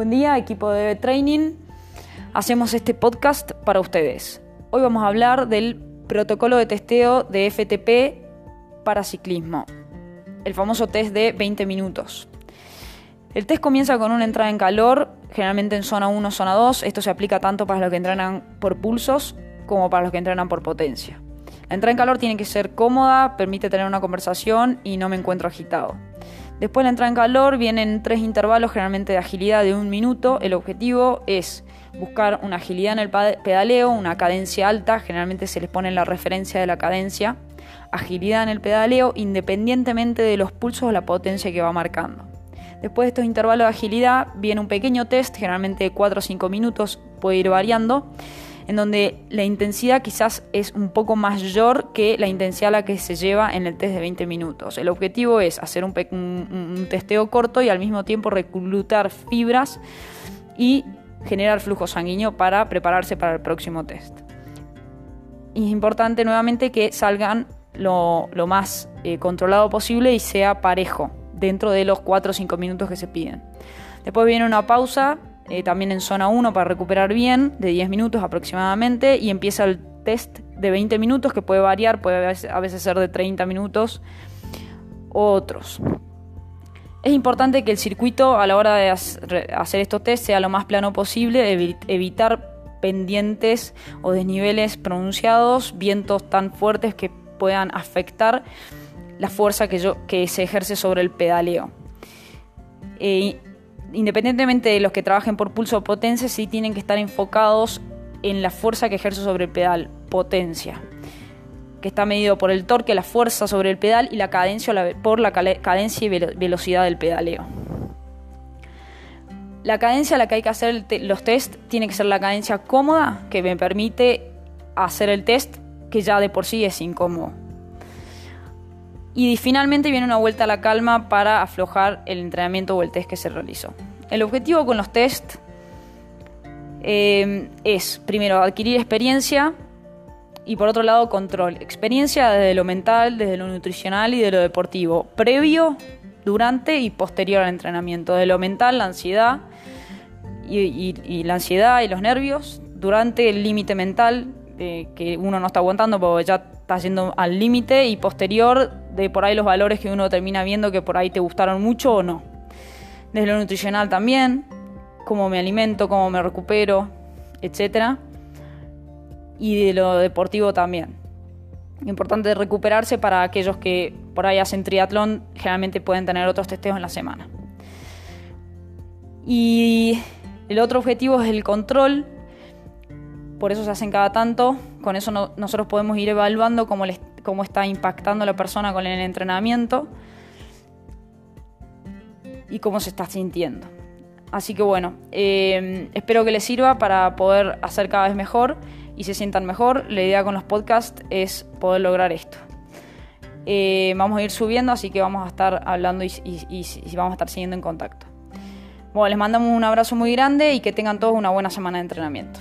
Buen día, equipo de Training. Hacemos este podcast para ustedes. Hoy vamos a hablar del protocolo de testeo de FTP para ciclismo, el famoso test de 20 minutos. El test comienza con una entrada en calor, generalmente en zona 1 zona 2. Esto se aplica tanto para los que entrenan por pulsos como para los que entrenan por potencia. La entrada en calor tiene que ser cómoda, permite tener una conversación y no me encuentro agitado. Después de la entrada en calor vienen tres intervalos generalmente de agilidad de un minuto. El objetivo es buscar una agilidad en el pedaleo, una cadencia alta, generalmente se les pone la referencia de la cadencia, agilidad en el pedaleo independientemente de los pulsos o la potencia que va marcando. Después de estos intervalos de agilidad viene un pequeño test, generalmente de 4 o 5 minutos, puede ir variando, en donde la intensidad quizás es un poco mayor que la intensidad a la que se lleva en el test de 20 minutos. El objetivo es hacer un, testeo corto y al mismo tiempo reclutar fibras y generar flujo sanguíneo para prepararse para el próximo test. Y es importante nuevamente que salgan lo, más eh, controlado posible y sea parejo dentro de los 4 o 5 minutos que se piden. Después viene una pausa eh, también en zona 1 para recuperar bien, de 10 minutos aproximadamente, y empieza el test de 20 minutos que puede variar, puede a veces ser de 30 minutos u otros. Es importante que el circuito a la hora de hacer estos test sea lo más plano posible, evitar pendientes o desniveles pronunciados, vientos tan fuertes que puedan afectar la fuerza que, yo, que se ejerce sobre el pedaleo. Eh, independientemente de los que trabajen por pulso o potencia, sí tienen que estar enfocados en la fuerza que ejerce sobre el pedal, potencia, que está medido por el torque, la fuerza sobre el pedal y la cadencia por la cadencia y velocidad del pedaleo. La cadencia a la que hay que hacer los test tiene que ser la cadencia cómoda que me permite hacer el test que ya de por sí es incómodo. Y finalmente viene una vuelta a la calma para aflojar el entrenamiento o el test que se realizó. El objetivo con los test eh, es, primero, adquirir experiencia y por otro lado, control. Experiencia desde lo mental, desde lo nutricional y de lo deportivo, previo, durante y posterior al entrenamiento. De lo mental, la ansiedad y, la ansiedad y los nervios, durante el límite mental, que uno no está aguantando porque ya está yendo al límite y posterior de por ahí los valores que uno termina viendo que por ahí te gustaron mucho o no. Desde lo nutricional también, cómo me alimento, cómo me recupero, etc. Y de lo deportivo también. Importante recuperarse para aquellos que por ahí hacen triatlón, generalmente pueden tener otros testeos en la semana. Y el otro objetivo es el control por eso se hacen cada tanto, con eso nosotros podemos ir evaluando cómo, cómo está impactando la persona con el entrenamiento y cómo se está sintiendo. Así que bueno, eh, espero que les sirva para poder hacer cada vez mejor y se sientan mejor. La idea con los podcasts es poder lograr esto. Eh, vamos a ir subiendo, así que vamos a estar hablando y, y vamos a estar siguiendo en contacto. Bueno, les mandamos un abrazo muy grande y que tengan todos una buena semana de entrenamiento.